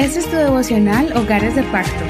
Este es tu devocional Hogares de Pacto.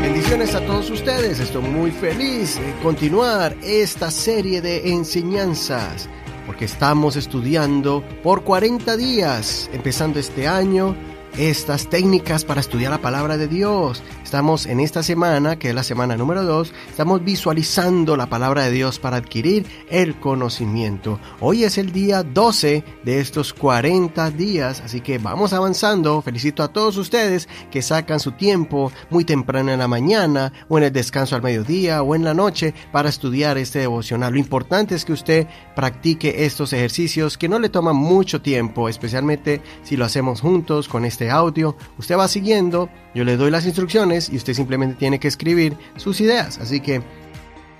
Bendiciones a todos ustedes. Estoy muy feliz de continuar esta serie de enseñanzas porque estamos estudiando por 40 días, empezando este año estas técnicas para estudiar la palabra de Dios. Estamos en esta semana, que es la semana número 2, estamos visualizando la palabra de Dios para adquirir el conocimiento. Hoy es el día 12 de estos 40 días, así que vamos avanzando. Felicito a todos ustedes que sacan su tiempo muy temprano en la mañana o en el descanso al mediodía o en la noche para estudiar este devocional. Lo importante es que usted practique estos ejercicios que no le toman mucho tiempo, especialmente si lo hacemos juntos con este audio. Usted va siguiendo, yo le doy las instrucciones y usted simplemente tiene que escribir sus ideas. Así que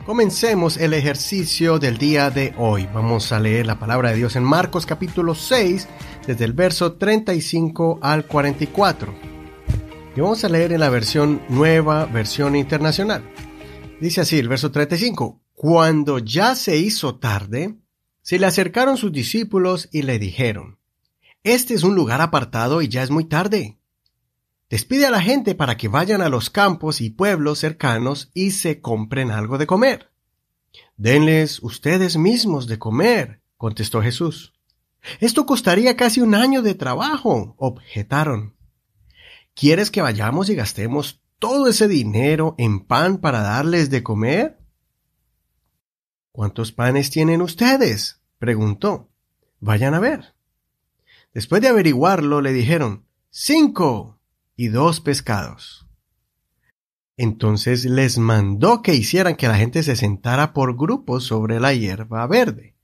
comencemos el ejercicio del día de hoy. Vamos a leer la palabra de Dios en Marcos capítulo 6, desde el verso 35 al 44. Y vamos a leer en la versión nueva, versión internacional. Dice así el verso 35. Cuando ya se hizo tarde, se le acercaron sus discípulos y le dijeron, este es un lugar apartado y ya es muy tarde. Despide a la gente para que vayan a los campos y pueblos cercanos y se compren algo de comer. Denles ustedes mismos de comer, contestó Jesús. Esto costaría casi un año de trabajo, objetaron. ¿Quieres que vayamos y gastemos todo ese dinero en pan para darles de comer? ¿Cuántos panes tienen ustedes? preguntó. Vayan a ver. Después de averiguarlo, le dijeron, cinco y dos pescados. Entonces les mandó que hicieran que la gente se sentara por grupos sobre la hierba verde.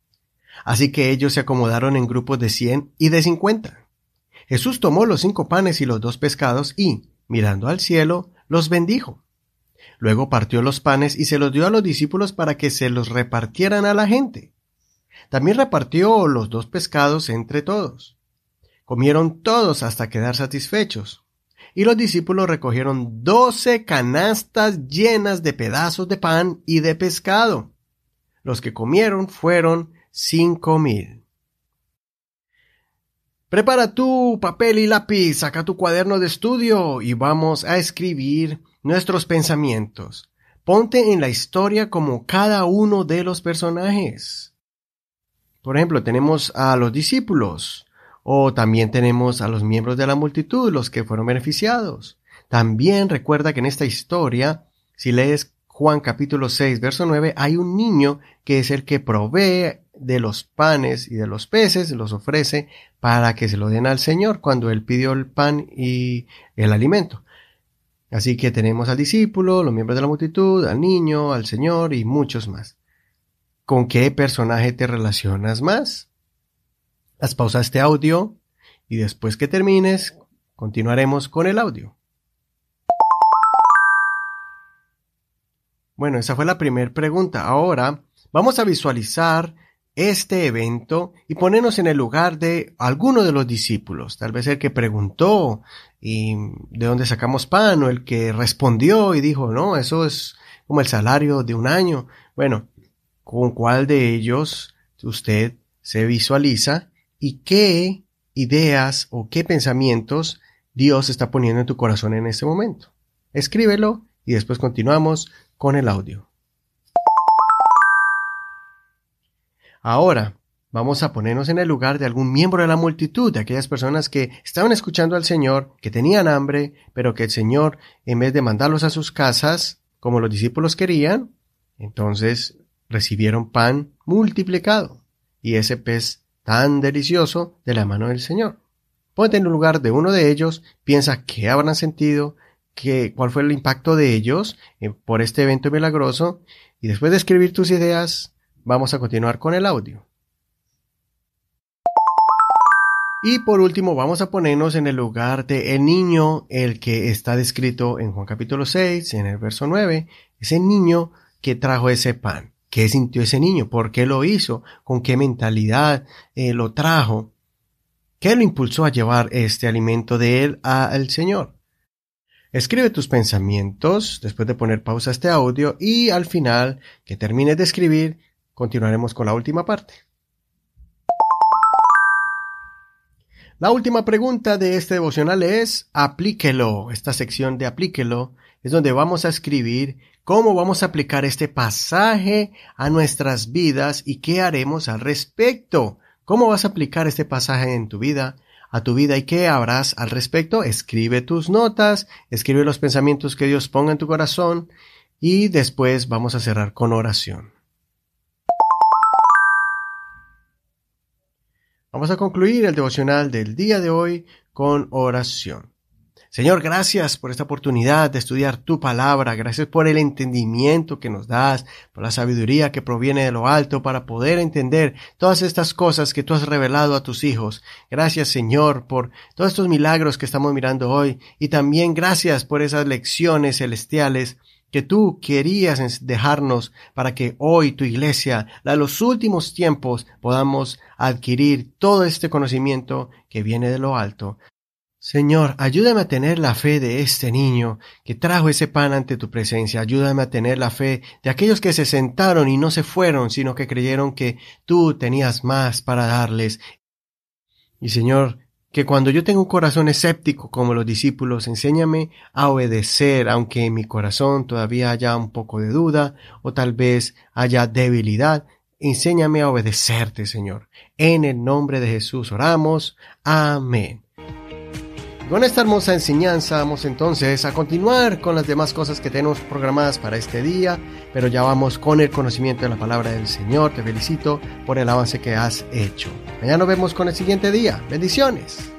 Así que ellos se acomodaron en grupos de cien y de cincuenta. Jesús tomó los cinco panes y los dos pescados y, mirando al cielo, los bendijo. Luego partió los panes y se los dio a los discípulos para que se los repartieran a la gente. También repartió los dos pescados entre todos. Comieron todos hasta quedar satisfechos. Y los discípulos recogieron doce canastas llenas de pedazos de pan y de pescado. Los que comieron fueron cinco mil. Prepara tu papel y lápiz, saca tu cuaderno de estudio y vamos a escribir nuestros pensamientos. Ponte en la historia como cada uno de los personajes. Por ejemplo, tenemos a los discípulos. O también tenemos a los miembros de la multitud, los que fueron beneficiados. También recuerda que en esta historia, si lees Juan capítulo 6, verso 9, hay un niño que es el que provee de los panes y de los peces, los ofrece para que se lo den al Señor cuando él pidió el pan y el alimento. Así que tenemos al discípulo, los miembros de la multitud, al niño, al Señor y muchos más. ¿Con qué personaje te relacionas más? Haz pausa este audio y después que termines, continuaremos con el audio. Bueno, esa fue la primera pregunta. Ahora vamos a visualizar este evento y ponernos en el lugar de alguno de los discípulos, tal vez el que preguntó y de dónde sacamos pan o el que respondió y dijo, no, eso es como el salario de un año. Bueno, ¿con cuál de ellos usted se visualiza y qué ideas o qué pensamientos Dios está poniendo en tu corazón en este momento. Escríbelo y después continuamos con el audio. Ahora, vamos a ponernos en el lugar de algún miembro de la multitud, de aquellas personas que estaban escuchando al Señor, que tenían hambre, pero que el Señor, en vez de mandarlos a sus casas, como los discípulos querían, entonces recibieron pan multiplicado. Y ese pez tan delicioso de la mano del Señor. Ponte en el lugar de uno de ellos, piensa qué habrán sentido, qué, cuál fue el impacto de ellos eh, por este evento milagroso, y después de escribir tus ideas, vamos a continuar con el audio. Y por último, vamos a ponernos en el lugar de el niño, el que está descrito en Juan capítulo 6, en el verso 9, ese niño que trajo ese pan. ¿Qué sintió ese niño? ¿Por qué lo hizo? ¿Con qué mentalidad eh, lo trajo? ¿Qué lo impulsó a llevar este alimento de él al Señor? Escribe tus pensamientos después de poner pausa a este audio y al final que termines de escribir continuaremos con la última parte. La última pregunta de este devocional es aplíquelo. Esta sección de aplíquelo es donde vamos a escribir cómo vamos a aplicar este pasaje a nuestras vidas y qué haremos al respecto. ¿Cómo vas a aplicar este pasaje en tu vida? a tu vida y qué habrás al respecto. Escribe tus notas, escribe los pensamientos que Dios ponga en tu corazón y después vamos a cerrar con oración. Vamos a concluir el devocional del día de hoy con oración. Señor, gracias por esta oportunidad de estudiar tu palabra, gracias por el entendimiento que nos das, por la sabiduría que proviene de lo alto para poder entender todas estas cosas que tú has revelado a tus hijos. Gracias, Señor, por todos estos milagros que estamos mirando hoy y también gracias por esas lecciones celestiales que tú querías dejarnos para que hoy tu iglesia, la de los últimos tiempos, podamos adquirir todo este conocimiento que viene de lo alto. Señor, ayúdame a tener la fe de este niño que trajo ese pan ante tu presencia. Ayúdame a tener la fe de aquellos que se sentaron y no se fueron, sino que creyeron que tú tenías más para darles. Y Señor, que cuando yo tengo un corazón escéptico como los discípulos, enséñame a obedecer, aunque en mi corazón todavía haya un poco de duda o tal vez haya debilidad. Enséñame a obedecerte, Señor. En el nombre de Jesús oramos. Amén. Con esta hermosa enseñanza vamos entonces a continuar con las demás cosas que tenemos programadas para este día, pero ya vamos con el conocimiento de la palabra del Señor. Te felicito por el avance que has hecho. Mañana nos vemos con el siguiente día. Bendiciones.